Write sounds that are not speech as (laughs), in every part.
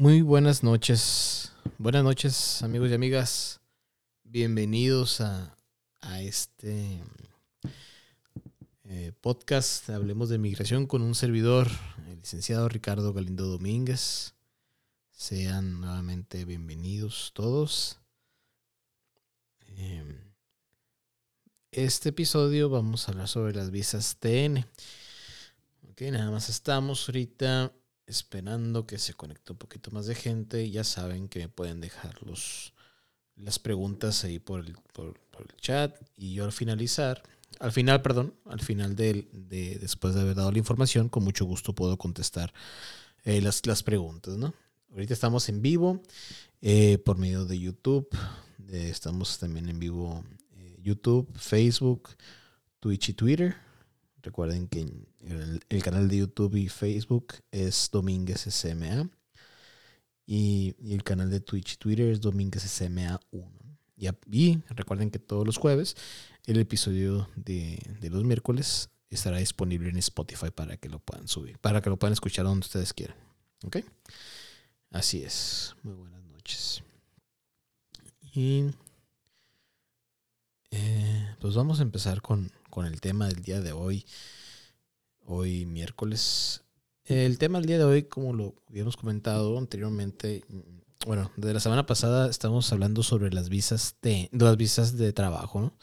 Muy buenas noches. Buenas noches, amigos y amigas. Bienvenidos a, este eh, podcast. Hablemos de migración con un servidor, el licenciado Ricardo Galindo Domínguez. Sean nuevamente bienvenidos todos. Em, este episodio vamos a hablar sobre las visas TN. Ok, nada más estamos ahorita esperando que se conecte un poquito más de gente. Ya saben que me pueden dejar los, las preguntas ahí por el, por, el chat. Y yo al finalizar, al final, perdón, al final de, después de haber dado la información, con mucho gusto puedo contestar eh, las, las, preguntas, ¿no? Ahorita estamos en vivo eh, por medio de YouTube. estamos también en vivo eh, YouTube, Facebook, Twitch y Twitter. Recuerden que el, canal de YouTube y Facebook es Domínguez SMA. Y, el canal de Twitch y Twitter es Domínguez SMA 1. Y, recuerden que todos los jueves el episodio de, los miércoles estará disponible en Spotify para que lo puedan subir, para que lo puedan escuchar donde ustedes quieran. ¿Ok? Así es. Muy buenas noches. Y eh, pues vamos a empezar con, con el tema del día de hoy, hoy miércoles. El tema del día de hoy, como lo habíamos comentado anteriormente, bueno, de la semana pasada estamos hablando sobre las visas de, las visas de trabajo, ¿no?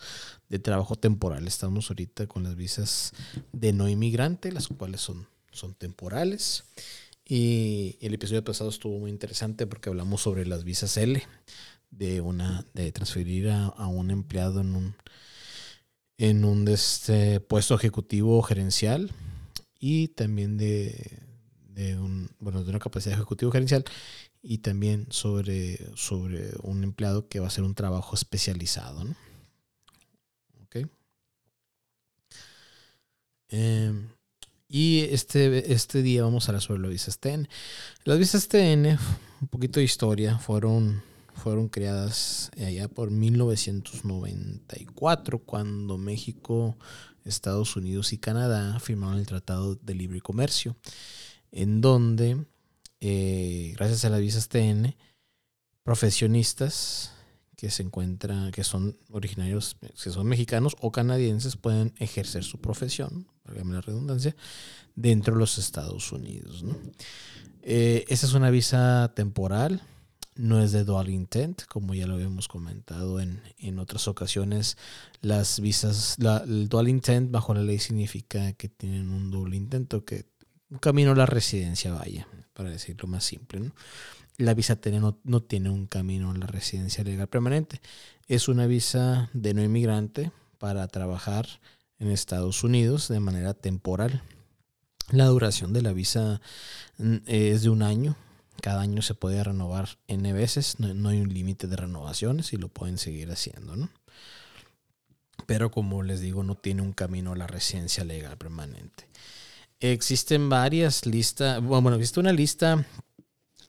De trabajo temporal. Estamos ahorita con las visas de no inmigrante, las cuales son, son temporales. Y el episodio pasado estuvo muy interesante porque hablamos sobre las visas L, de una, de transferir a un empleado en un en un este, puesto ejecutivo gerencial y también de, un, bueno, de una capacidad ejecutivo gerencial y también sobre, sobre un empleado que va a hacer un trabajo especializado. ¿no? Em, y este, este día vamos a hablar sobre las visas TN. Las visas TN, un poquito de historia, fueron fueron creadas allá por 1994, cuando México, Estados Unidos y Canadá firmaron el Tratado de Libre Comercio, en donde, eh, gracias a las visas TN, profesionistas que se encuentran, que son originarios, que son mexicanos o canadienses, pueden ejercer su profesión, la redundancia, dentro de los Estados Unidos. Eh, esa es una visa temporal no es de dual intent, como ya lo habíamos comentado en, otras ocasiones. Las visas, el dual intent bajo la ley significa que tienen un doble intento, que un camino a la residencia vaya, para decirlo más simple. La visa TN no, no, tiene un camino a la residencia legal permanente. Es una visa de no inmigrante para trabajar en Estados Unidos de manera temporal. La duración de la visa mm, es de un año, cada año se puede renovar N veces, no, hay un límite de renovaciones y lo pueden seguir haciendo, ¿no? Pero como les digo, no tiene un camino a la residencia legal permanente. Existen varias listas, bueno, existe una lista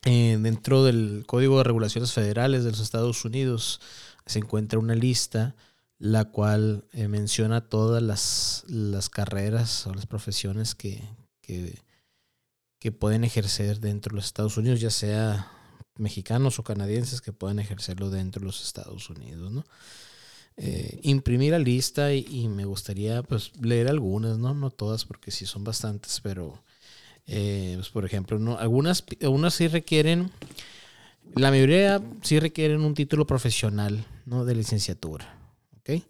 eh, dentro del Código de Regulaciones Federales de los Estados Unidos, se encuentra una lista la cual eh, menciona todas las, las, carreras o las profesiones que, que, que pueden ejercer dentro de los Estados Unidos, ya sea mexicanos o canadienses que puedan ejercerlo dentro de los Estados Unidos, ¿no? Eh, imprimir la lista y, me gustaría pues leer algunas, ¿no? No todas porque sí son bastantes, pero eh, pues, por ejemplo, ¿no? algunas, algunas sí requieren, la mayoría sí requieren un título profesional, ¿no? De licenciatura, ¿ok?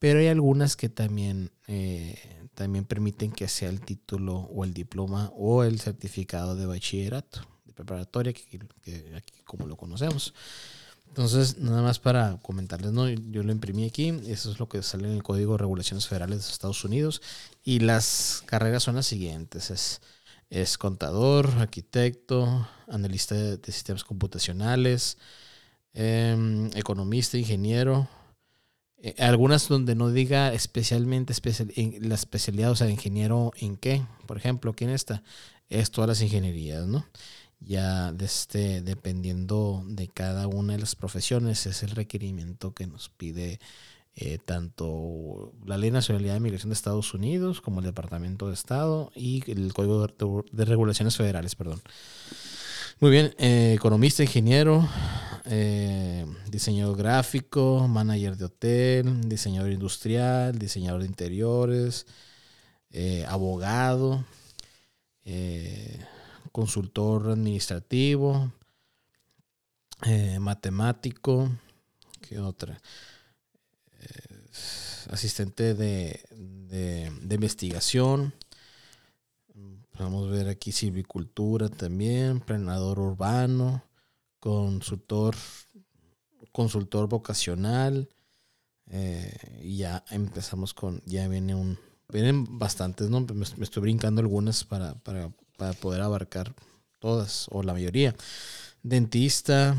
Pero hay algunas que también eh, también permiten que sea el título o el diploma o el certificado de bachillerato, de preparatoria, que, aquí como lo conocemos. Entonces, nada más para comentarles, ¿no? yo lo imprimí aquí, eso es lo que sale en el Código de Regulaciones Federales de Estados Unidos, y las carreras son las siguientes, es, es contador, arquitecto, analista de, sistemas computacionales, em, economista, ingeniero, eh, algunas donde no diga especialmente especial, en la especialidad, o sea, ingeniero en qué. Por ejemplo, aquí en esta es todas las ingenierías, ¿no? Ya este, dependiendo de cada una de las profesiones, es el requerimiento que nos pide eh, tanto la Ley Nacionalidad de Migración de Estados Unidos como el Departamento de Estado y el Código de, Regulaciones Federales, perdón. Muy bien, eh, economista, ingeniero, eh, diseñador gráfico, manager de hotel, diseñador industrial, diseñador de interiores, eh, abogado, consultor administrativo, matemático, ¿qué otra? asistente de, de investigación, A ver aquí silvicultura también, planador urbano, consultor, consultor vocacional. Eh, y ya empezamos con, ya viene un, vienen bastantes, ¿no? Me, estoy brincando algunas para, para, para, poder abarcar todas o la mayoría. Dentista,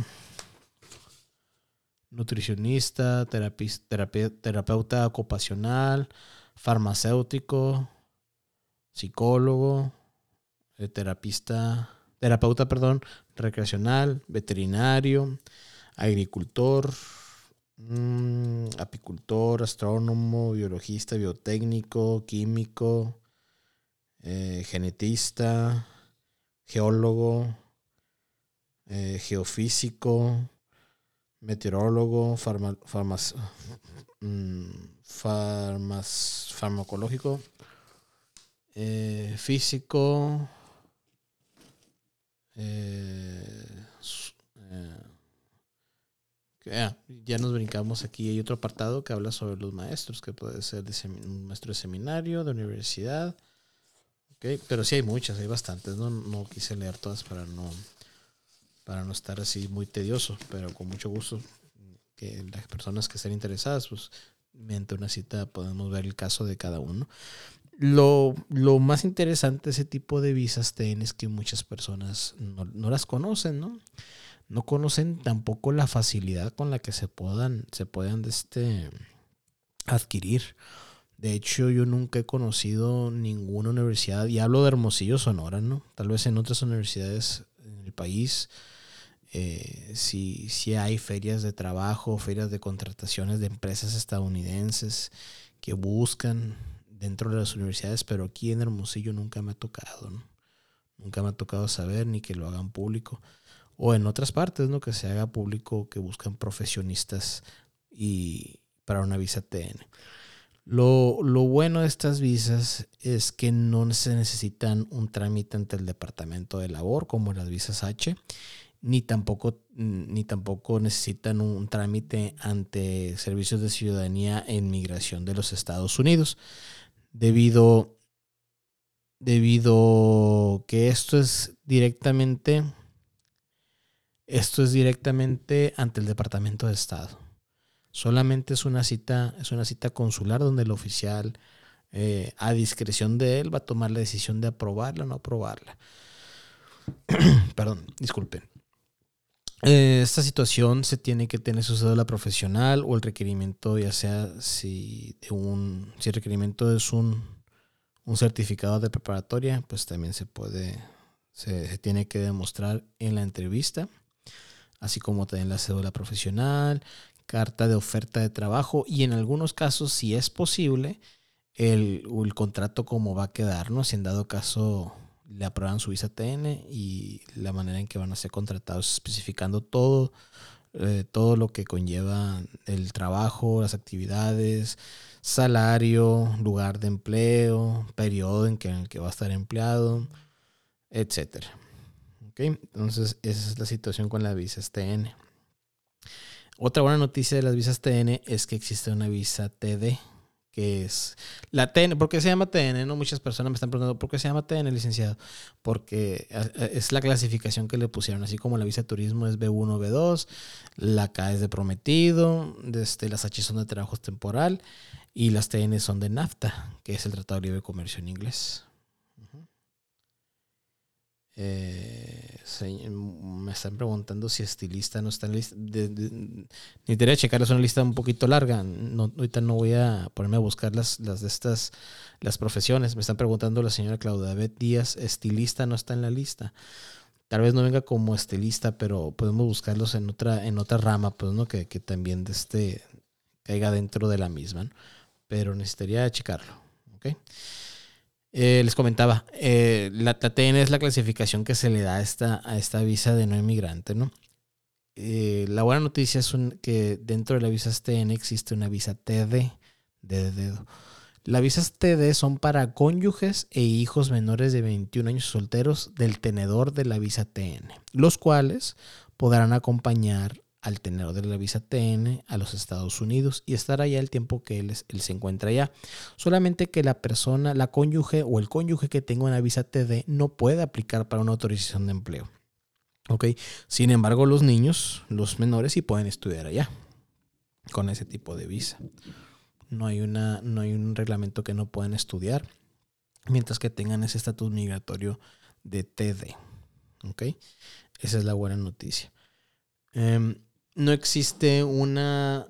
nutricionista, terapeuta ocupacional, farmacéutico, psicólogo, terapista, terapeuta, perdón, recreacional, veterinario, agricultor, mm, apicultor, astrónomo, biologista, biotécnico, químico, eh, genetista, geólogo, eh, geofísico, meteorólogo, (laughs) mm, farmacológico, físico, eh, eh, ya nos brincamos aquí. Hay otro apartado que habla sobre los maestros, que puede ser un maestro de seminario, de universidad. Okay, pero sí hay muchas, hay bastantes. No, no quise leer todas para no, para no estar así muy tedioso, pero con mucho gusto que las personas que estén interesadas, pues mediante una cita podemos ver el caso de cada uno. Lo, más interesante de ese tipo de visas TN es que muchas personas no, las conocen, ¿no? No conocen tampoco la facilidad con la que se puedan, se puedan este, adquirir. De hecho, yo nunca he conocido ninguna universidad, y hablo de Hermosillo, Sonora, ¿no? Tal vez en otras universidades en el país, eh, si, si hay ferias de trabajo, ferias de contrataciones de empresas estadounidenses que buscan dentro de las universidades, pero aquí en Hermosillo nunca me ha tocado. Nunca me ha tocado saber ni que lo hagan público. O en otras partes, ¿no? Que se haga público, que buscan profesionistas y para una visa TN. Lo, lo, bueno de estas visas es que no se necesitan un trámite ante el Departamento de Labor como las visas H, ni tampoco, ni tampoco necesitan un trámite ante servicios de ciudadanía en migración de los Estados Unidos debido, debido que esto es directamente, esto es directamente ante el Departamento de Estado. Solamente es una cita, es una cita consular donde el oficial, eh, a discreción de él, va a tomar la decisión de aprobarla o no aprobarla. (clears throat) Perdón, disculpen. Eh, esta situación se tiene que tener su cédula profesional o el requerimiento, ya sea si, un, si el requerimiento es un, un certificado de preparatoria, pues también se puede, se, tiene que demostrar en la entrevista, así como también la cédula profesional, carta de oferta de trabajo y en algunos casos, si es posible, el, el contrato como va a quedar, ¿no? Si en dado caso le aprueban su visa TN y la manera en que van a ser contratados, especificando todo, eh, todo lo que conlleva el trabajo, las actividades, salario, lugar de empleo, periodo en, que, en el que va a estar empleado, etc. Entonces, esa es la situación con las visas TN. Otra buena noticia de las visas TN es que existe una visa TD, que es la TN. ¿Por qué se llama TN? No muchas personas me están preguntando por qué se llama TN, licenciado. Porque es la clasificación que le pusieron, así como la visa de turismo es B1, B2, la K es de prometido, desde las H son de trabajo temporal y las TN son de NAFTA, que es el Tratado de Libre Comercio en inglés. Eh, me están preguntando si estilista no está en lista. necesitaría checar, es una lista un poquito larga. No, ahorita no voy a ponerme a buscar las, las de estas las profesiones. Me están preguntando la señora Claudia Bet Díaz, estilista no está en la lista. Tal vez no venga como estilista, pero podemos buscarlos en otra, en otra rama, pues, ¿no? Que, también de este, caiga dentro de la misma. Pero necesitaría checarlo. ¿ok? Eh, les comentaba, eh, la, TN es la clasificación que se le da a esta, a esta visa de no inmigrante, ¿no? Eh, la buena noticia es que dentro de la visa TN existe una visa TD, de dedo. Las visas TD son para cónyuges e hijos menores de 21 años solteros del tenedor de la visa TN, los cuales podrán acompañar al tenedor de la visa TN a los Estados Unidos y estar allá el tiempo que él, se encuentra allá. Solamente que la persona, la cónyuge o el cónyuge que tenga una visa TD no puede aplicar para una autorización de empleo. ¿Ok? Sin embargo, los niños, los menores, sí pueden estudiar allá con ese tipo de visa. No hay, una, no hay un reglamento que no puedan estudiar mientras que tengan ese estatus migratorio de TD. ¿Ok? Esa es la buena noticia. Em, no existe una,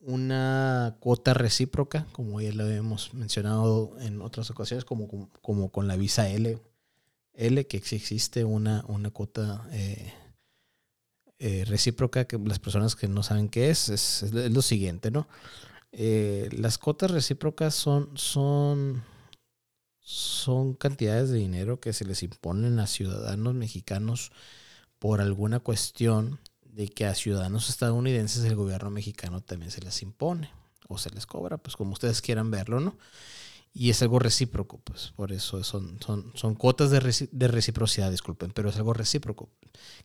una cuota recíproca, como ya lo hemos mencionado en otras ocasiones, como, como, con la visa L. L, que existe una, una cuota eh, eh, recíproca, que las personas que no saben qué es, es, lo siguiente, ¿no? Eh, las cuotas recíprocas son, son, son cantidades de dinero que se les imponen a ciudadanos mexicanos por alguna cuestión de que a ciudadanos estadounidenses el gobierno mexicano también se les impone o se les cobra, pues como ustedes quieran verlo, ¿no? Y es algo recíproco, pues por eso son, son, son cuotas de, reciprocidad, disculpen, pero es algo recíproco,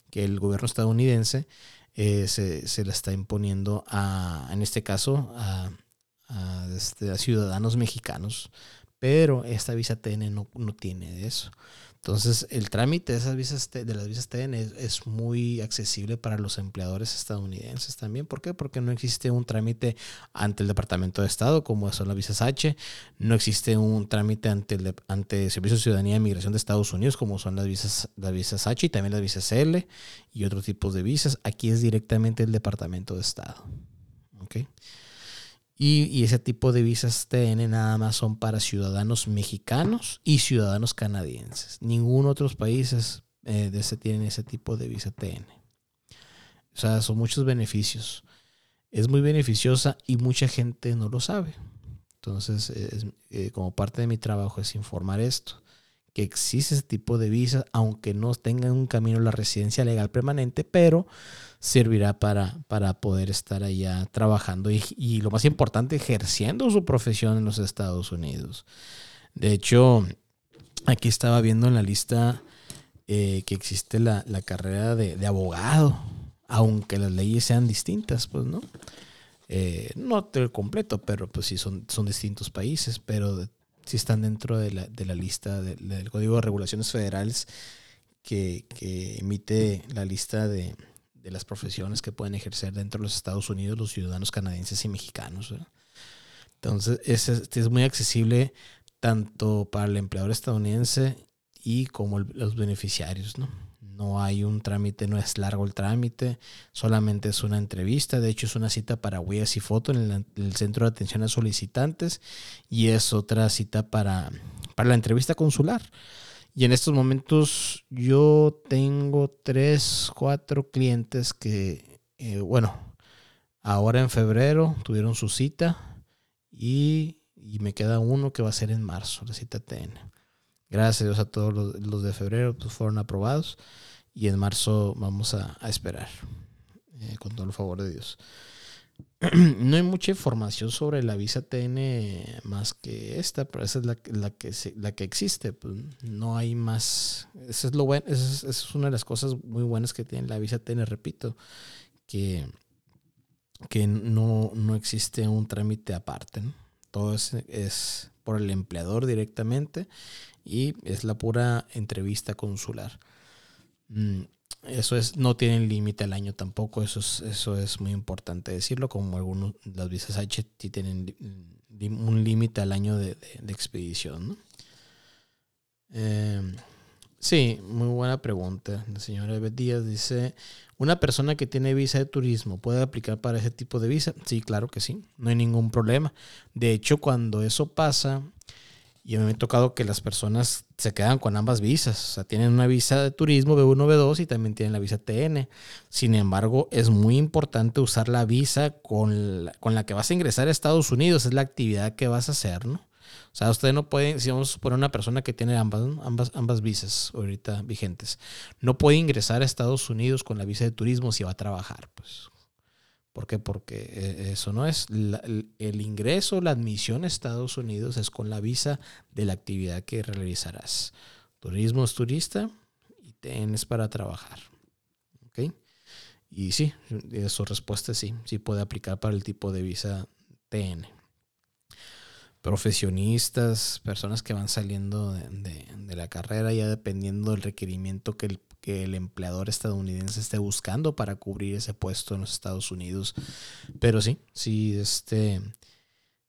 que el gobierno estadounidense eh, se, se, le está imponiendo a, en este caso, a, a, este, ciudadanos mexicanos, pero esta visa TN no, no tiene eso. Entonces, el trámite de, esas visas, de las visas TN es, muy accesible para los empleadores estadounidenses también. ¿Por qué? Porque no existe un trámite ante el Departamento de Estado, como son las visas H. No existe un trámite ante el, ante Servicio de Ciudadanía y Migración de Estados Unidos, como son las visas, las visas H y también las visas L y otros tipos de visas. Aquí es directamente el Departamento de Estado. ¿Ok? Y, ese tipo de visas TN nada más son para ciudadanos mexicanos y ciudadanos canadienses. Ningún otro país eh, de ese, tienen ese tipo de visa TN. O sea, son muchos beneficios. Es muy beneficiosa y mucha gente no lo sabe. Entonces, eh, como parte de mi trabajo es informar esto que existe ese tipo de visa, aunque no tengan un camino la residencia legal permanente, pero servirá para, para poder estar allá trabajando y, lo más importante, ejerciendo su profesión en los Estados Unidos. De hecho, aquí estaba viendo en la lista eh, que existe la, carrera de, abogado, aunque las leyes sean distintas, pues, ¿no? Eh, no el completo, pero pues sí son, son distintos países, pero si están dentro de la, de la lista del Código de Regulaciones Federales que, emite la lista de, las profesiones que pueden ejercer dentro de los Estados Unidos los ciudadanos canadienses y mexicanos. Entonces, es, es muy accesible tanto para el empleador estadounidense y como los beneficiarios, ¿no? No hay un trámite, no es largo el trámite, solamente es una entrevista. De hecho, es una cita para huellas y foto en el, centro de atención a solicitantes y es otra cita para, para la entrevista consular. Y en estos momentos yo tengo tres, cuatro clientes que, eh, bueno, ahora en febrero tuvieron su cita y, me queda uno que va a ser en marzo, la cita TN. Gracias a Dios a todos los, de febrero pues, fueron aprobados y en marzo vamos a, esperar, eh, con todo el favor de Dios. (clears throat) no hay mucha información sobre la visa TN más que esta, pero esa es la, que, la que existe. Pues no hay más. Eso es, lo bueno, esa es, una de las cosas muy buenas que tiene la visa TN, repito, que, que no, no existe un trámite aparte. Todo es, es por el empleador directamente y es la pura entrevista consular. Mm, eso es, no tienen límite al año tampoco, eso es, eso es muy importante decirlo, como algunos, las visas H tienen un límite al año de, expedición. ¿no? Em, sí, muy buena pregunta. La señora Beth Díaz dice, ¿una persona que tiene visa de turismo puede aplicar para ese tipo de visa? Sí, claro que sí, no hay ningún problema. De hecho, cuando eso pasa, y me ha tocado que las personas se quedan con ambas visas. O sea, tienen una visa de turismo B1, B2 y también tienen la visa TN. Sin embargo, es muy importante usar la visa con la, con la que vas a ingresar a Estados Unidos. Es la actividad que vas a hacer, ¿no? O sea, usted no puede, si vamos a suponer una persona que tiene ambas, ambas, ambas visas ahorita vigentes, no puede ingresar a Estados Unidos con la visa de turismo si va a trabajar. Pues. ¿Por qué? Porque eh, eso no es. el ingreso, la admisión a Estados Unidos es con la visa de la actividad que realizarás. Turismo es turista y TN es para trabajar. ¿Ok? Y sí, su respuesta es sí, sí puede aplicar para el tipo de visa TN. Profesionistas, personas que van saliendo de, la carrera ya dependiendo del requerimiento que el, que el, empleador estadounidense esté buscando para cubrir ese puesto en los Estados Unidos. Pero sí, sí, este,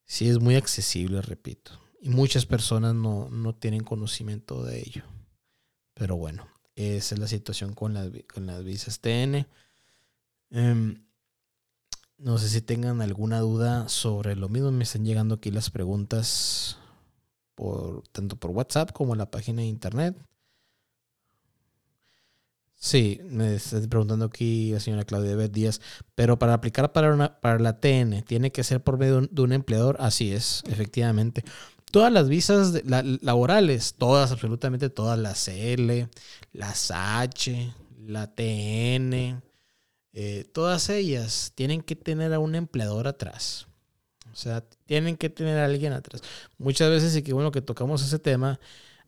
sí es muy accesible, repito. Y muchas personas no, no tienen conocimiento de ello. Pero bueno, esa es la situación con las, con las visas TN. Em, no sé si tengan alguna duda sobre lo mismo. Me están llegando aquí las preguntas por tanto por WhatsApp como en la página de internet. Sí, me está preguntando aquí la señora Claudia B. Díaz, pero para aplicar para, una, para la TN, ¿tiene que ser por medio de un empleador? Así es, efectivamente. Todas las visas laborales, todas, absolutamente todas, las CL, las H, la TN, eh, todas ellas tienen que tener a un empleador atrás. O sea, tienen que tener a alguien atrás. Muchas veces, y que bueno que tocamos ese tema,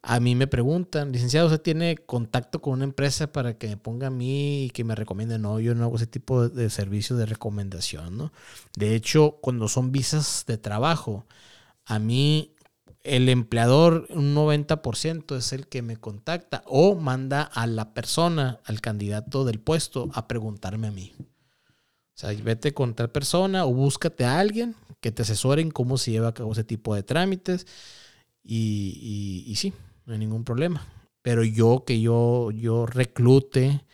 a mí me preguntan, licenciado, ¿usted tiene contacto con una empresa para que me ponga a mí y que me recomiende? No, yo no hago ese tipo de, servicio de recomendación, ¿no? De hecho, cuando son visas de trabajo, a mí el empleador, un 90% es el que me contacta o manda a la persona, al candidato del puesto, a preguntarme a mí. O sea, vete con tal persona o búscate a alguien que te asesore en cómo se lleva a cabo ese tipo de trámites. Y, y, sí, no hay ningún problema. Pero yo que yo, yo reclute,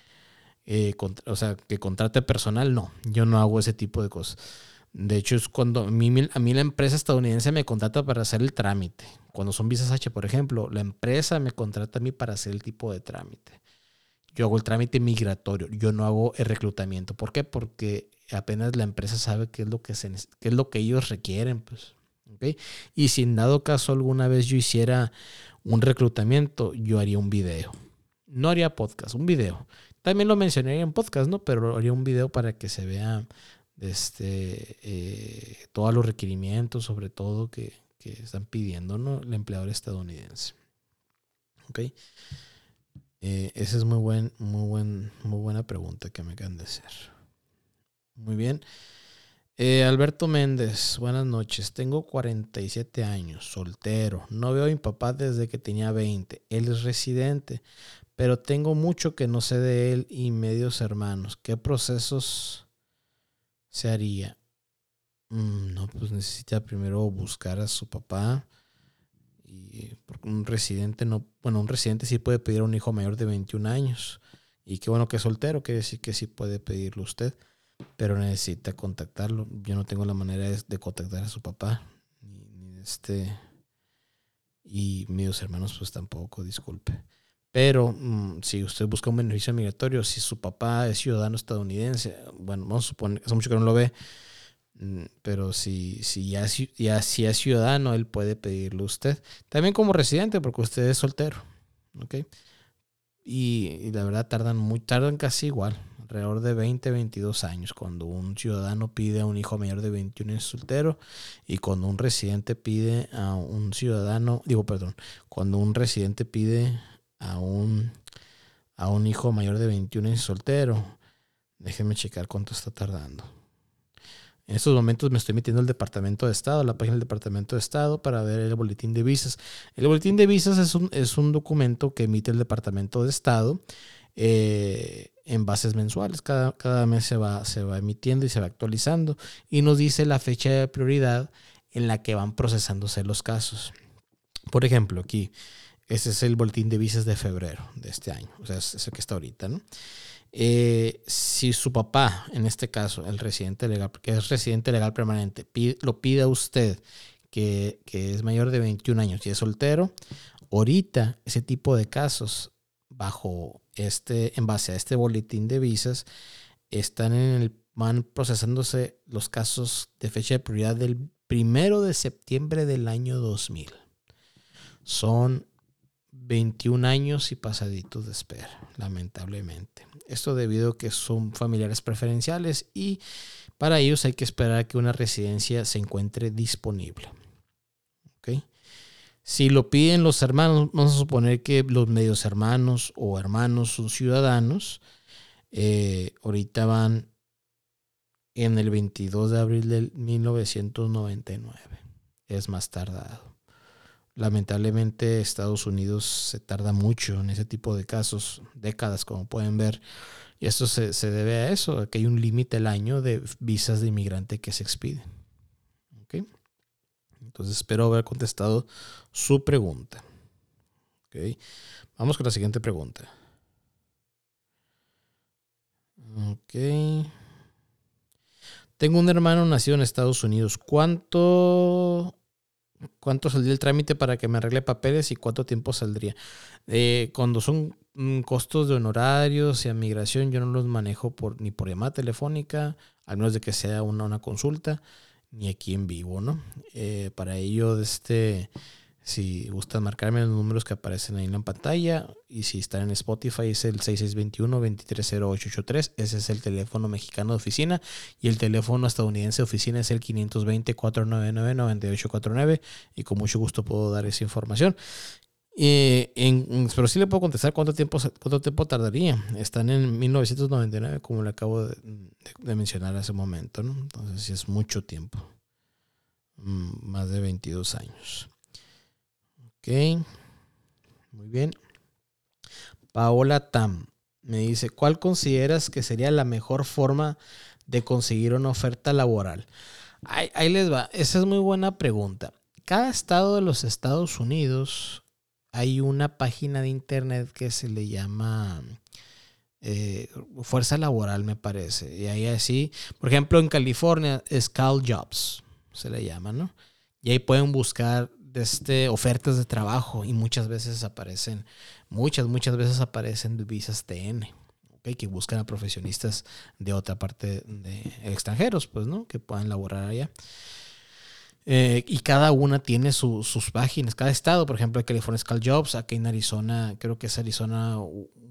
eh, o sea, que contrate personal, no. Yo no hago ese tipo de cosas. De hecho, es cuando a mí, a mí, la empresa estadounidense me contrata para hacer el trámite. Cuando son visas H, por ejemplo, la empresa me contrata a mí para hacer el tipo de trámite. Yo hago el trámite migratorio, yo no hago el reclutamiento. ¿Por qué? Porque apenas la empresa sabe qué es lo que, se, qué es lo que ellos requieren. Pues, Y si en dado caso alguna vez yo hiciera un reclutamiento, yo haría un video. No haría podcast, un video. También lo mencionaría en podcast, ¿no? Pero haría un video para que se vea este, eh, todos los requerimientos, sobre todo, que, están pidiendo ¿no? el empleador estadounidense. ¿Ok? Eh, esa es muy, buen, muy, buen, muy buena pregunta que me acaban de hacer. Muy bien. Eh, Alberto Méndez, buenas noches. Tengo 47 años, soltero. No veo a mi papá desde que tenía 20. Él es residente, pero tengo mucho que no sé de él y medios hermanos. ¿Qué procesos se haría? Mm, no, pues necesita primero buscar a su papá. Y un residente no, bueno, un residente sí puede pedir a un hijo mayor de 21 años. Y qué bueno que es soltero, quiere decir que sí puede pedirlo usted, pero necesita contactarlo. Yo no tengo la manera de, contactar a su papá, ni, este, y mis hermanos pues tampoco, disculpe. Pero mm, si usted busca un beneficio migratorio, si su papá es ciudadano estadounidense, bueno, vamos a suponer hace mucho que no lo ve, mm, pero si, si ya, ya si es ciudadano, él puede pedirlo a usted. También como residente, porque usted es soltero. ¿ok? Y, la verdad tardan, muy, tardan casi igual, alrededor de 20, 22 años, cuando un ciudadano pide a un hijo mayor de 21 años soltero y cuando un residente pide a un ciudadano, digo, perdón, cuando un residente pide a un, a un hijo mayor de 21 años soltero. Déjenme checar cuánto está tardando. En estos momentos me estoy metiendo al Departamento de Estado, la página del Departamento de Estado, para ver el boletín de visas. El boletín de visas es un, es un documento que emite el Departamento de Estado eh, en bases mensuales. Cada, cada mes se va, se va emitiendo y se va actualizando y nos dice la fecha de prioridad en la que van procesándose los casos. Por ejemplo, aquí ese es el boletín de visas de febrero de este año. O sea, es el que está ahorita, ¿no? Eh, si su papá, en este caso, el residente legal, que es residente legal permanente, lo pide a usted que, es mayor de 21 años y es soltero, ahorita ese tipo de casos, bajo este, en base a este boletín de visas, están en el, van procesándose los casos de fecha de prioridad del primero de septiembre del año 2000 son 21 años y pasaditos de espera, lamentablemente. Esto debido a que son familiares preferenciales y para ellos hay que esperar a que una residencia se encuentre disponible. Si lo piden los hermanos, vamos a suponer que los medios hermanos o hermanos son ciudadanos, eh, ahorita van en el 22 de abril de 1999. Es más tardado. Lamentablemente Estados Unidos se tarda mucho en ese tipo de casos, décadas como pueden ver. Y esto se, debe a eso, a que hay un límite al año de visas de inmigrante que se expiden. Entonces espero haber contestado su pregunta. Vamos con la siguiente pregunta. Ok. Tengo un hermano nacido en Estados Unidos. ¿Cuánto, cuánto saldría el trámite para que me arregle papeles y cuánto tiempo saldría? Eh, cuando son mm, costos de honorarios y migración, yo no los manejo por, ni por llamada telefónica, al menos de que sea una consulta, ni aquí en vivo, ¿no? Eh, para ello, este si gustan marcarme los números que aparecen ahí en la pantalla y si están en Spotify es el 6621-230883. Ese es el teléfono mexicano de oficina y el teléfono estadounidense de oficina es el 520-499-9849 y con mucho gusto puedo dar esa información. Eh, pero sí le puedo contestar cuánto tiempo, cuánto tiempo tardaría. Están en 1999 como le acabo de, de mencionar hace un momento. ¿no? Entonces sí es mucho tiempo. Mm, más de 22 años. Ok. Muy bien. Paola Tam me dice, ¿cuál consideras que sería la mejor forma de conseguir una oferta laboral? Ahí, les va. Esa es muy buena pregunta. Cada estado de los Estados Unidos hay una página de internet que se le llama eh, Fuerza Laboral, me parece. Y ahí así, por ejemplo, en California es Call Jobs, se le llama, ¿no? Y ahí pueden buscar este, ofertas de trabajo y muchas veces aparecen, muchas, muchas veces aparecen visas TN, ¿okay? que buscan a profesionistas de otra parte de extranjeros, pues, ¿no? Que puedan laborar allá. Eh, y cada una tiene sus páginas. Cada estado, por ejemplo, California Cal Jobs, aquí en Arizona, creo que es Arizona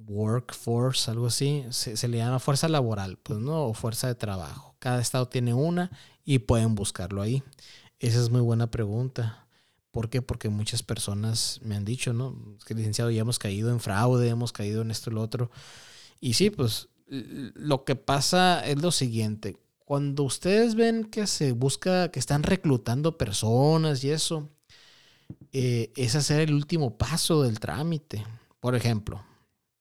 Workforce, algo así, se, se, le llama fuerza laboral, pues, ¿no? O fuerza de trabajo. Cada estado tiene una y pueden buscarlo ahí. Esa es muy buena pregunta. ¿Por qué? Porque muchas personas me han dicho, ¿no? que licenciado, ya hemos caído en fraude, hemos caído en esto y lo otro. Y sí, pues lo que pasa es lo siguiente. Cuando ustedes ven que se busca, que están reclutando personas y eso, eh, es hacer el último paso del trámite. Por ejemplo,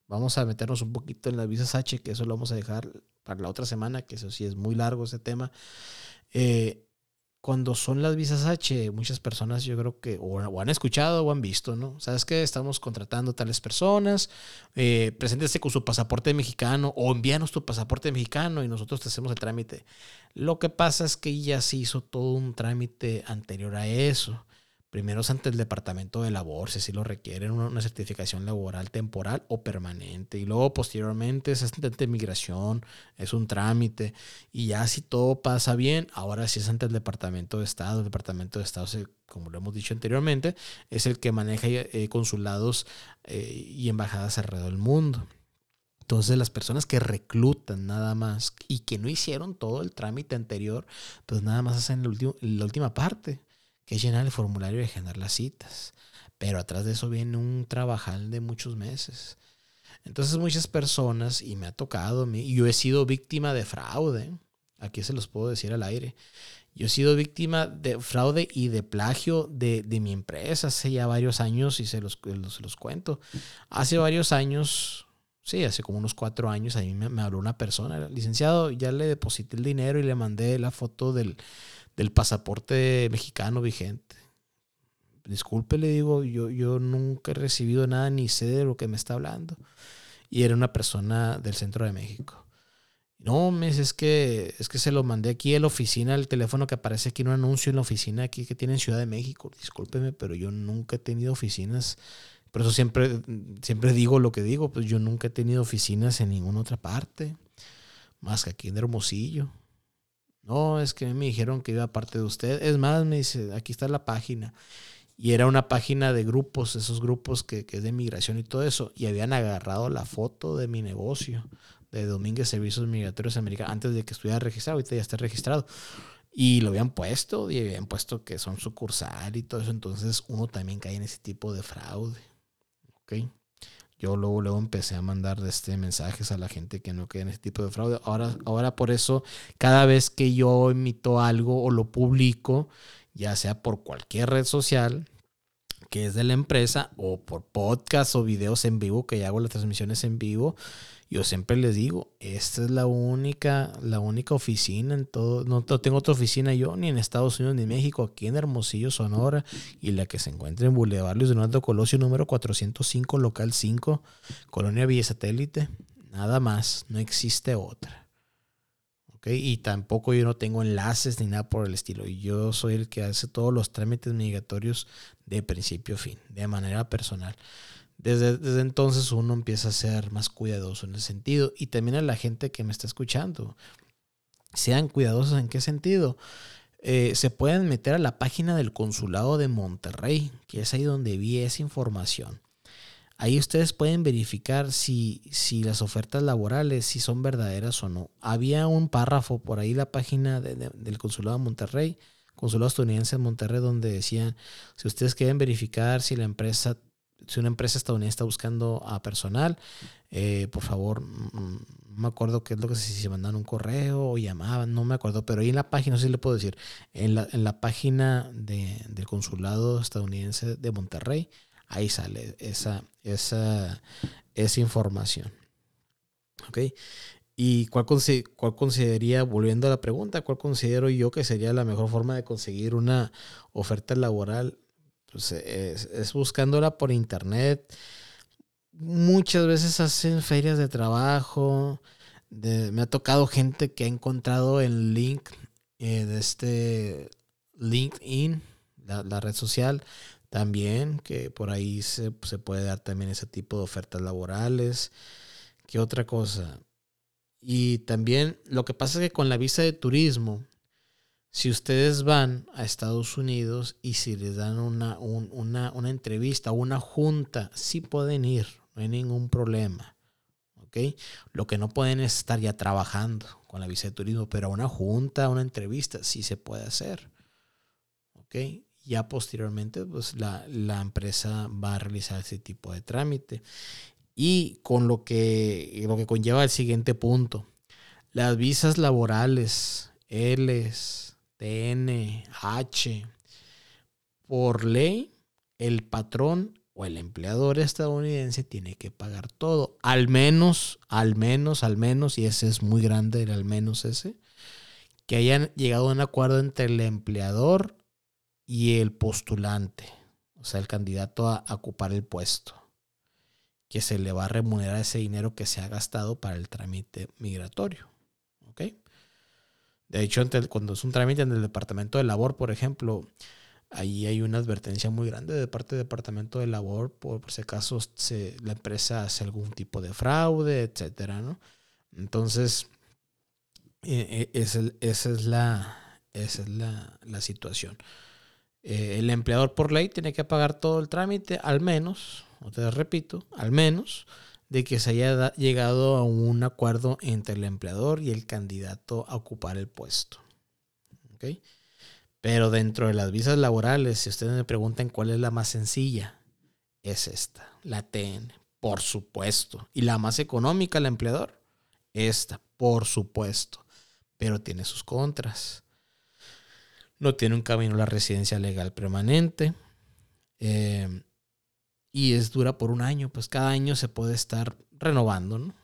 vamos a meternos un poquito en las visas H, que eso lo vamos a dejar para la otra semana, que eso sí es muy largo ese tema. Eh, cuando son las visas H, muchas personas yo creo que o, han escuchado o han visto, ¿no? ¿Sabes que Estamos contratando tales personas, eh, preséntese con su pasaporte mexicano o envíanos tu pasaporte mexicano y nosotros te hacemos el trámite. Lo que pasa es que ya se hizo todo un trámite anterior a eso. Primero es ante el Departamento de Labor, si así lo requieren, una, certificación laboral temporal o permanente. Y luego posteriormente es ante migración, es un trámite. Y ya si todo pasa bien, ahora sí es ante el Departamento de Estado. El Departamento de Estado, como lo hemos dicho anteriormente, es el que maneja eh, consulados eh, y embajadas alrededor del mundo. Entonces las personas que reclutan nada más y que no hicieron todo el trámite anterior, pues nada más hacen la última parte que es llenar el formulario y agendar las citas. Pero atrás de eso viene un trabajal de muchos meses. Entonces muchas personas, y me ha tocado, y yo he sido víctima de fraude, aquí se los puedo decir al aire, yo he sido víctima de fraude y de plagio de, mi empresa hace ya varios años y se los, se los cuento. Hace varios años, sí, hace como unos cuatro años, a mí me, me habló una persona, licenciado, ya le deposité el dinero y le mandé la foto del, del pasaporte mexicano vigente. Disculpe, le digo, yo, yo nunca he recibido nada ni sé de lo que me está hablando. Y era una persona del centro de México. No, me es que, es que se lo mandé aquí a la oficina, el teléfono que aparece aquí en un anuncio en la oficina aquí que tiene en Ciudad de México. Discúlpeme, pero yo nunca he tenido oficinas. Por eso siempre, siempre digo lo que digo, pues yo nunca he tenido oficinas en ninguna otra parte, más que aquí en Hermosillo. No, es que me dijeron que iba parte de usted. Es más, me dice, aquí está la página. Y era una página de grupos, esos grupos que, es de migración y todo eso. Y habían agarrado la foto de mi negocio de Domínguez Servicios Migratorios Americanos antes de que estuviera registrado. Ahorita ya está registrado. Y lo habían puesto y habían puesto que son sucursal y todo eso. Entonces uno también cae en ese tipo de fraude. ¿Ok? Yo luego, luego empecé a mandar este, mensajes a la gente que no cae en ese tipo de fraude. Ahora, ahora por eso, cada vez que yo emito algo o lo publico, ya sea por cualquier red social que es de la empresa o por podcast o videos en vivo que hago las transmisiones en vivo, yo siempre les digo, esta es la única, la única oficina en todo, no tengo otra oficina yo, ni en Estados Unidos ni en México, aquí en Hermosillo, Sonora, y la que se encuentra en Boulevard Luis Donaldo Colosio, número 405, local 5, Colonia Villa Satélite. Nada más, no existe otra. Y tampoco yo no tengo enlaces ni nada por el estilo. Yo soy el que hace todos los trámites migratorios de principio a fin, de manera personal desde, entonces uno empieza a ser más cuidadoso en ese sentido. Y también a la gente que me está escuchando, sean cuidadosos en qué sentido. Eh, se pueden meter a la página del consulado de Monterrey, que es ahí donde vi esa información. Ahí ustedes pueden verificar si, si las ofertas laborales, si son verdaderas o no. Había un párrafo por ahí, la página del consulado de Monterrey, consulado estadounidense de Monterrey, donde decían, si ustedes quieren verificar si la empresa si una empresa estadounidense está buscando a personal, eh, por favor, mm, no me acuerdo qué es lo que si se mandan un correo o llamaban, no me acuerdo, pero ahí en la página, si le puedo decir, en la, en la página del consulado estadounidense de Monterrey, ahí sale esa, esa, esa información. ¿Ok? ¿Y cuál, cuál consideraría, volviendo a la pregunta, cuál considero yo que sería la mejor forma de conseguir una oferta laboral pues, es, buscándola por internet. Muchas veces hacen ferias de trabajo. me ha tocado gente que ha encontrado el link eh, de este LinkedIn, la, red social, también, que por ahí se, se, puede dar también ese tipo de ofertas laborales. ¿Qué otra cosa? Y también lo que pasa es que con la visa de turismo, si ustedes van a Estados Unidos y si les dan una, una, una entrevista una junta, sí pueden ir, no hay ningún problema. ¿ok? Lo que no pueden es estar ya trabajando con la visa de turismo, pero una junta, una entrevista, sí se puede hacer. ¿ok? Ya posteriormente, pues la, la empresa va a realizar ese tipo de trámite. Y con lo que, lo que conlleva el siguiente punto, las visas laborales, Ls, TNH. Por ley, el patrón o el empleador estadounidense tiene que pagar todo. Al menos, al menos, al menos, y ese es muy grande, el al menos ese, que hayan llegado a un acuerdo entre el empleador y el postulante, o sea, el candidato a, ocupar el puesto, que se le va a remunerar ese dinero que se ha gastado para el trámite migratorio. ¿Ok? De hecho, cuando es un trámite en el departamento de labor, por ejemplo, ahí hay una advertencia muy grande de parte del departamento de labor por, si acaso la empresa hace algún tipo de fraude, etcétera, ¿no? Entonces, eh, eh, esa es la, esa es la, situación. Eh, el empleador por ley tiene que pagar todo el trámite, al menos, te repito, al menos de que se haya llegado a un acuerdo entre el empleador y el candidato a ocupar el puesto. Pero dentro de las visas laborales, si ustedes me preguntan cuál es la más sencilla, es esta, la TN, por supuesto. Y la más económica, el empleador, esta, por supuesto. Pero tiene sus contras. No tiene un camino a la residencia legal permanente. Eh, y es dura por un año, pues cada año se puede estar renovando, ¿no?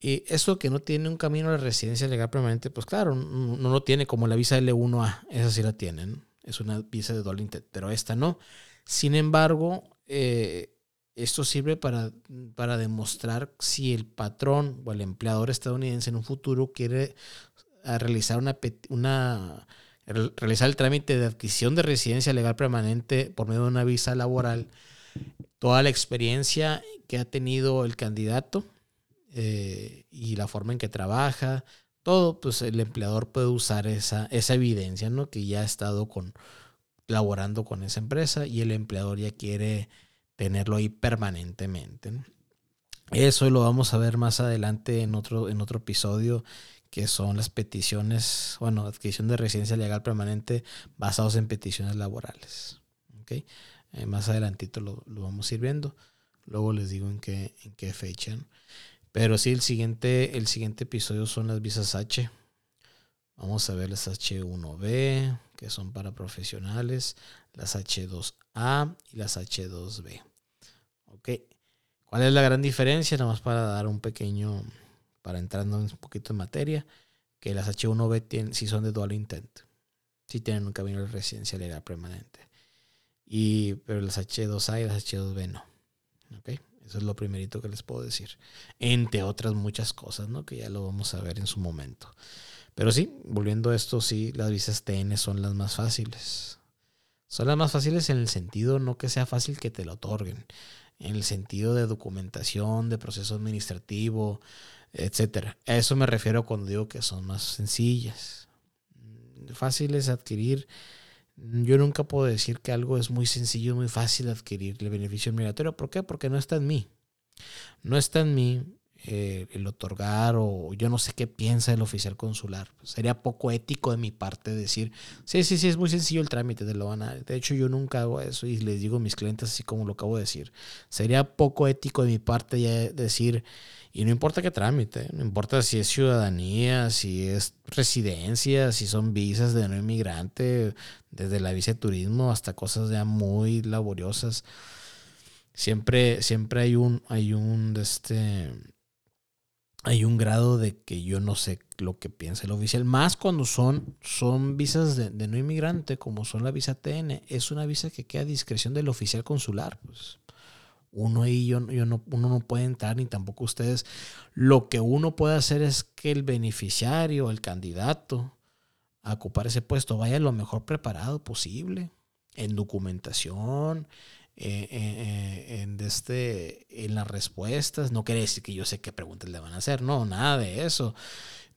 Y eso que no tiene un camino a la residencia legal permanente, pues claro, no lo tiene como la visa L1A, esa sí la tienen, es una visa de doble pero esta no. Sin embargo, eh, esto sirve para, para demostrar si el patrón o el empleador estadounidense en un futuro quiere eh, realizar una, una realizar el trámite de adquisición de residencia legal permanente por medio de una visa laboral toda la experiencia que ha tenido el candidato eh, y la forma en que trabaja, todo, pues el empleador puede usar esa, esa evidencia, ¿no? Que ya ha estado con laborando con esa empresa y el empleador ya quiere tenerlo ahí permanentemente. Eso lo vamos a ver más adelante en otro, en otro episodio, que son las peticiones, bueno, adquisición de residencia legal permanente basados en peticiones laborales. ¿okay? Eh, más adelantito lo, lo, vamos a ir viendo. Luego les digo en qué, en qué fecha. Pero sí, el siguiente, el siguiente episodio son las visas H. Vamos a ver las H1B, que son para profesionales, las H2A y las H2B. ¿Ok? ¿Cuál es la gran diferencia? Nada más para dar un pequeño, para entrando un poquito en materia, que las H1B tienen, sí son de dual intent. Sí tienen un camino de residencia legal permanente. Y, pero las H2A y las H2B no. ¿Ok? Eso es lo primerito que les puedo decir. Entre otras muchas cosas, ¿no? Que ya lo vamos a ver en su momento. Pero sí, volviendo a esto, sí, las visas TN son las más fáciles. Son las más fáciles en el sentido no que sea fácil que te lo otorguen, en el sentido de documentación, de proceso administrativo, etcétera. A eso me refiero cuando digo que son más sencillas. Fáciles de adquirir. Yo nunca puedo decir que algo es muy sencillo, muy fácil de adquirir el beneficio migratorio. ¿Por qué? Porque no está en mí. No está en mí eh, el otorgar o yo no sé qué piensa el oficial consular. sería poco ético de mi parte decir, sí, sí, sí, es muy sencillo el trámite, de lo van a... De hecho, yo nunca hago eso y les digo a mis clientes así como lo acabo de decir. Sería poco ético de mi parte ya decir, y no importa qué trámite, no importa si es ciudadanía, si es residencia, si son visas de no inmigrante, desde la visa de turismo hasta cosas ya muy laboriosas. Siempre, siempre hay un, hay un, este, hay un grado de que yo no sé lo que piensa el oficial, más cuando son, son visas de, no inmigrante, como son la visa TN, es una visa que queda a discreción del oficial consular. Pues uno ahí yo, yo no, uno no puede entrar, ni tampoco ustedes. Lo que uno puede hacer es que el beneficiario, el candidato a ocupar ese puesto, vaya lo mejor preparado posible, en documentación, eh, eh, en, este, en las respuestas. No quiere decir que yo sé qué preguntas le van a hacer, no, nada de eso.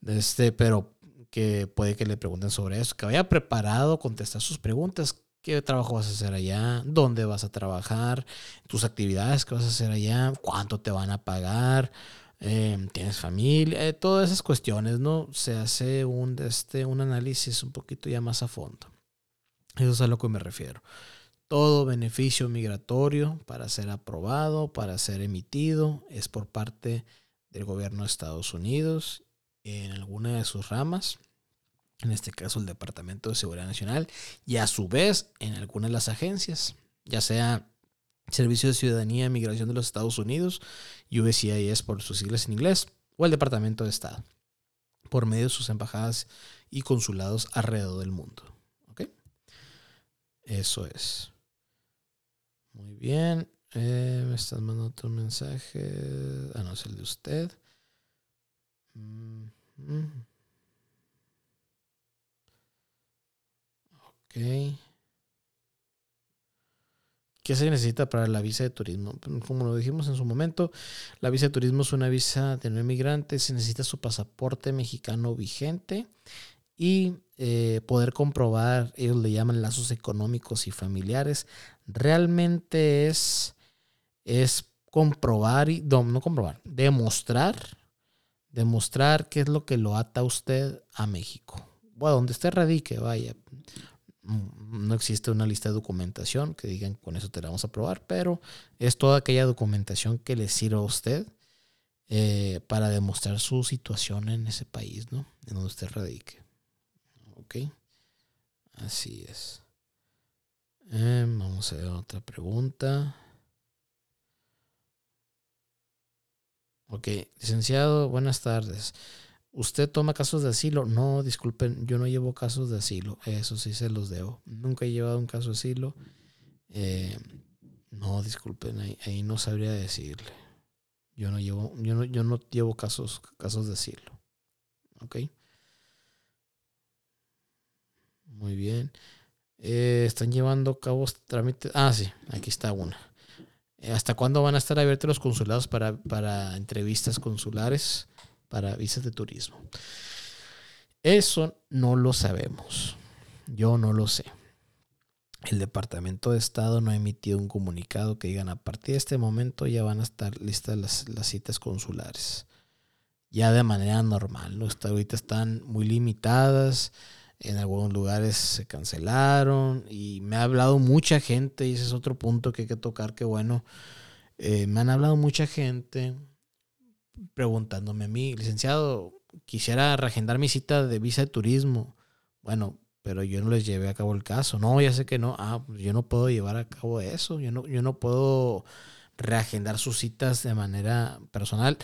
Este, pero que puede que le pregunten sobre eso, que vaya preparado, contestar sus preguntas. ¿Qué trabajo vas a hacer allá? ¿Dónde vas a trabajar? ¿Tus actividades que vas a hacer allá? ¿Cuánto te van a pagar? Em, ¿Tienes familia? Eh, todas esas cuestiones, ¿no? Se hace un, este, un análisis un poquito ya más a fondo. Eso es a lo que me refiero todo beneficio migratorio para ser aprobado, para ser emitido, es por parte del gobierno de Estados Unidos en alguna de sus ramas, en este caso el Departamento de Seguridad Nacional, y a su vez en algunas de las agencias, ya sea Servicio de Ciudadanía y Migración de los Estados Unidos, USCIS por sus siglas en inglés, o el Departamento de Estado, por medio de sus embajadas y consulados alrededor del mundo. Eso es. Muy bien. Eh, me estás mandando otro mensaje. Ah, no, es el de usted. Ok. ¿Qué se necesita para la visa de turismo? Como lo dijimos en su momento, la visa de turismo es una visa de no inmigrante. Se necesita su pasaporte mexicano vigente y eh, poder comprobar, ellos le llaman lazos económicos y familiares, realmente es, es comprobar, y, no, comprobar, demostrar, demostrar qué es lo que lo ata a usted a México. Bueno, donde usted radique, vaya. No existe una lista de documentación que digan con eso te la vamos a probar, pero es toda aquella documentación que le sirva a usted eh, para demostrar su situación en ese país, ¿no? En donde usted radique. Ok. Así es. Em, vamos a ver otra pregunta. Ok, licenciado, buenas tardes. ¿Usted toma casos de asilo? No, disculpen, yo no llevo casos de asilo. Eso sí se los debo. Nunca he llevado un caso de asilo. Eh, no, disculpen, ahí, no sabría decirle. Yo no llevo, yo no, yo no llevo casos, casos de asilo. ¿Ok? Muy bien. Eh, están llevando a cabo trámites. Ah, sí, aquí está una. Eh, ¿Hasta cuándo van a estar abiertos los consulados para, para entrevistas consulares, para visas de turismo? Eso no lo sabemos. Yo no lo sé. el Departamento de Estado no ha emitido un comunicado que digan a partir de este momento ya van a estar listas las, las citas consulares. Ya de manera normal, ¿no? Hasta ahorita están muy limitadas, en algunos lugares se cancelaron y me ha hablado mucha gente y ese es otro punto que hay que tocar, que bueno, eh, me han hablado mucha gente preguntándome a mí, licenciado, quisiera reagendar mi cita de visa de turismo. Bueno, pero yo no les llevé a cabo el caso. No, ya sé que no. Ah, pues yo no puedo llevar a cabo eso. Yo no, yo no puedo reagendar sus citas de manera personal.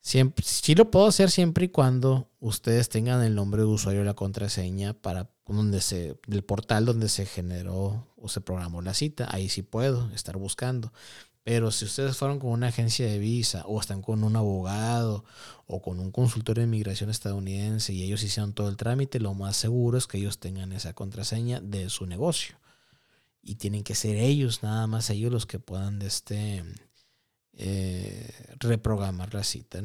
Siempre, sí lo puedo hacer siempre y cuando ustedes tengan el nombre de usuario y la contraseña para donde se, del portal donde se generó o se programó la cita. Ahí sí puedo estar buscando. Pero si ustedes fueron con una agencia de visa o están con un abogado o con un consultor de inmigración estadounidense y ellos hicieron todo el trámite, lo más seguro es que ellos tengan esa contraseña de su negocio. Y tienen que ser ellos, nada más ellos los que puedan este, eh, reprogramar la cita.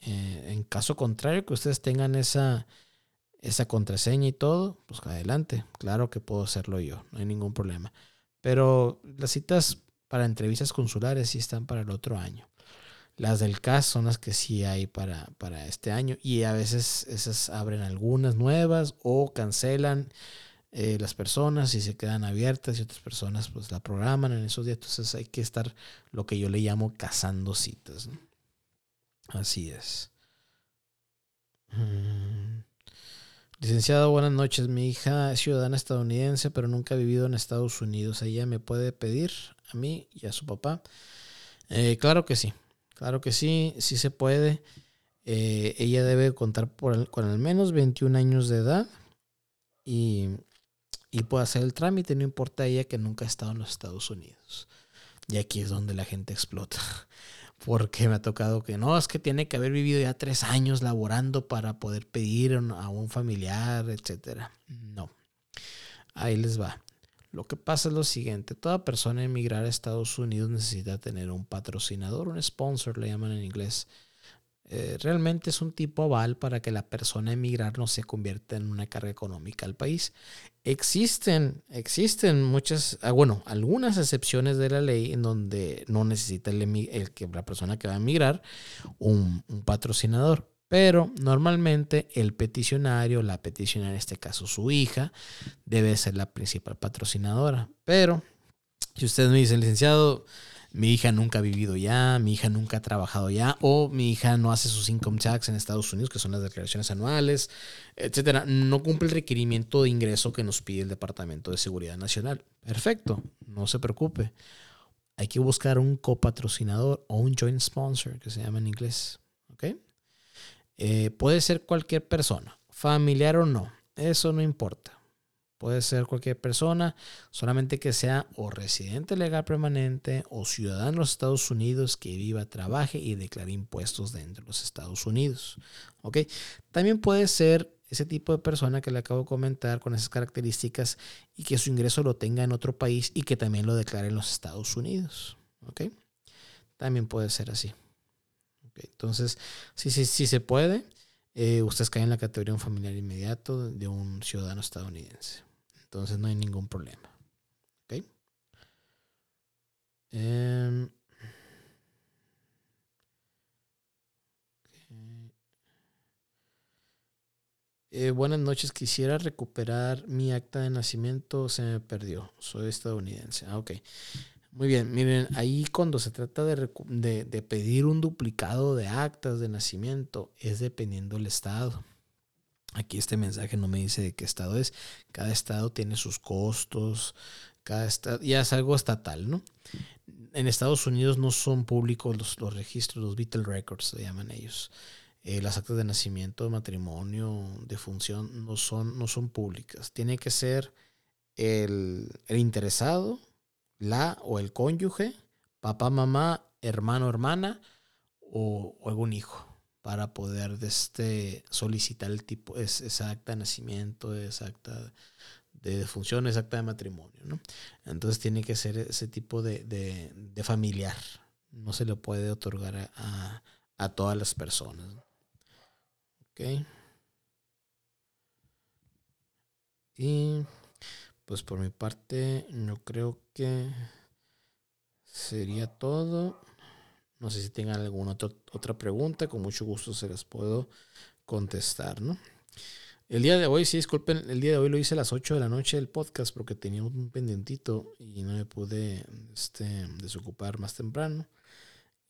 Eh, en caso contrario, que ustedes tengan esa, esa contraseña y todo, pues adelante. Claro que puedo hacerlo yo, no hay ningún problema. Pero las citas para entrevistas consulares sí están para el otro año. Las del CAS son las que sí hay para, para este año y a veces esas abren algunas nuevas o cancelan eh, las personas y se quedan abiertas y otras personas pues la programan en esos días. Entonces hay que estar lo que yo le llamo cazando citas. Así es. Mm. Licenciado, buenas noches. Mi hija es ciudadana estadounidense, pero nunca ha vivido en Estados Unidos. ¿Ella me puede pedir a mí y a su papá? Eh, claro que sí, claro que sí, sí se puede. Eh, ella debe contar con al menos 21 años de edad y, y puede hacer el trámite, no importa ella que nunca ha estado en los Estados Unidos. Y aquí es donde la gente explota (laughs) porque me ha tocado que no, es que tiene que haber vivido ya tres años laborando para poder pedir a un familiar, etcétera. No, ahí les va. Lo que pasa es lo siguiente, toda persona emigrar a Estados Unidos necesita tener un patrocinador, un sponsor, le llaman en inglés. Eh, realmente es un tipo aval para que la persona emigrar no se convierta en una carga económica al país. Existen, existen muchas, ah, bueno, algunas excepciones de la ley en donde no necesita el, la persona que va a emigrar un, un patrocinador. Pero normalmente el peticionario, la peticionaria, en este caso su hija, debe ser la principal patrocinadora. Pero si usted me dice, licenciado, mi hija nunca ha vivido ya, mi hija nunca ha trabajado ya, o mi hija no hace sus income tax en Estados Unidos, que son las declaraciones anuales, etcétera, no cumple el requerimiento de ingreso que nos pide el Departamento de Seguridad Nacional. Perfecto, no se preocupe. Hay que buscar un copatrocinador o un joint sponsor, que se llama en inglés. ¿Ok? Eh, puede ser cualquier persona, familiar o no, eso no importa. Puede ser cualquier persona, solamente que sea o residente legal permanente o ciudadano de los Estados Unidos que viva, trabaje y declare impuestos dentro de los Estados Unidos. ¿Ok? También puede ser ese tipo de persona que le acabo de comentar con esas características y que su ingreso lo tenga en otro país y que también lo declare en los Estados Unidos. ¿Ok? También puede ser así. Entonces, sí, sí, sí se puede. Eh, ustedes caen en la categoría de un familiar inmediato de un ciudadano estadounidense. Entonces no hay ningún problema. ¿Ok? Em, eh, buenas noches, quisiera recuperar mi acta de nacimiento, se me perdió, soy estadounidense. Ah, ok. Muy bien, miren, ahí cuando se trata de, de, de, pedir un duplicado de actas de nacimiento, es dependiendo del estado. Aquí este mensaje no me dice de qué estado es. Cada estado tiene sus costos. Cada estado, ya es algo estatal, ¿no? En Estados Unidos no son públicos los, los registros, los Beatle Records, se llaman ellos. Eh, las actas de nacimiento, de matrimonio, de función, no son, no son públicas. Tiene que ser el, el interesado, la o el cónyuge, papá, mamá, hermano, hermana o, o algún hijo para poder este, solicitar el tipo, es, esa acta de nacimiento, esa acta de defunción, esa acta de matrimonio. ¿no? Entonces tiene que ser ese tipo de, de, familiar. No se le puede otorgar a, a todas las personas. Ok. Y pues por mi parte, yo creo que sería todo. No sé si tengan alguna otra pregunta, con mucho gusto se las puedo contestar, ¿no? El día de hoy, sí, disculpen, el día de hoy lo hice a las 8 de la noche del podcast porque tenía un pendientito y no me pude este, desocupar más temprano.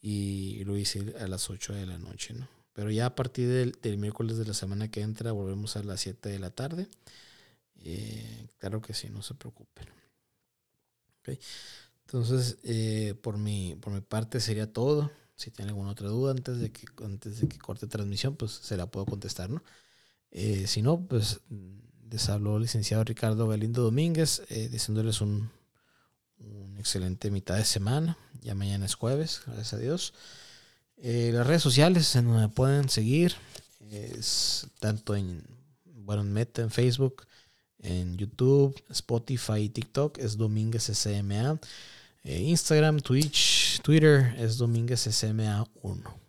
Y lo hice a las 8 de la noche, ¿no? Pero ya a partir del, miércoles de la semana que entra volvemos a las 7 de la tarde. Eh, claro que sí, no se preocupen. Entonces, eh, por, mi, por mi parte sería todo. Si tienen alguna otra duda antes de que, antes de que corte transmisión, pues se la puedo contestar, ¿no? Eh, si no, pues les habló el licenciado Ricardo Galindo Domínguez, eh, diciéndoles un, un, excelente mitad de semana. Ya mañana es jueves, gracias a Dios. Eh, las redes sociales en donde pueden seguir es tanto en, bueno, en Meta, en Facebook, en YouTube, Spotify y TikTok es Domínguez SMA. Instagram, Twitch, Twitter es Domínguez SMA 1.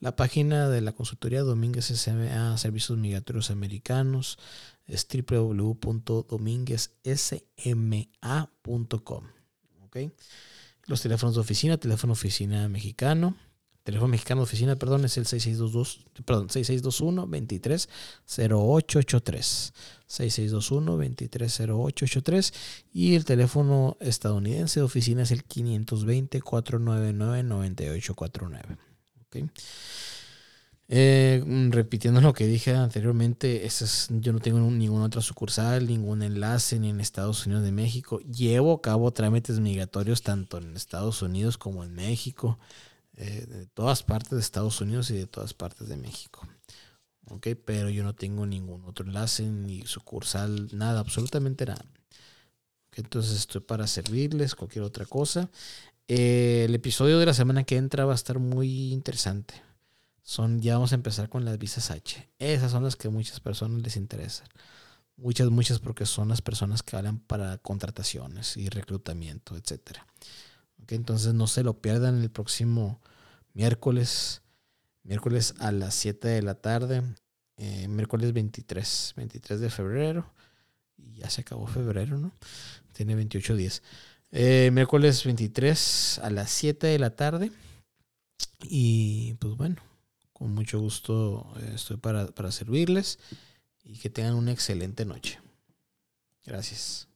La página de la consultoría Domínguez SMA Servicios Migratorios Americanos es www.dominguezsma.com. Los teléfonos de oficina, teléfono oficina mexicano, teléfono mexicano de oficina, perdón, es el 6622, perdón, 6621 230883. 6621 230883 y el teléfono estadounidense de oficina es el 520 499 9849. Eh, mm, repitiendo lo que dije anteriormente, es, yo no tengo ninguna otra sucursal, ningún enlace ni en Estados Unidos de México. Llevo a cabo trámites migratorios tanto en Estados Unidos como en México, eh, de todas partes de Estados Unidos y de todas partes de México. Okay, pero yo no tengo ningún otro enlace, ni sucursal, nada, absolutamente nada. entonces estoy para servirles cualquier otra cosa. Eh, el episodio de la semana que entra va a estar muy interesante. Son, ya vamos a empezar con las visas H. Esas son las que muchas personas les interesan. Muchas, muchas porque son las personas que hablan para contrataciones y reclutamiento, entonces no se lo pierdan el próximo miércoles. Miércoles a las 7 de la tarde. Eh, miércoles 23, 23 de febrero. Y ya se acabó febrero, ¿no? Tiene 28 días. Eh, miércoles 23 a las 7 de la tarde. Y pues bueno, con mucho gusto eh, estoy para, para servirles y que tengan una excelente noche. Gracias.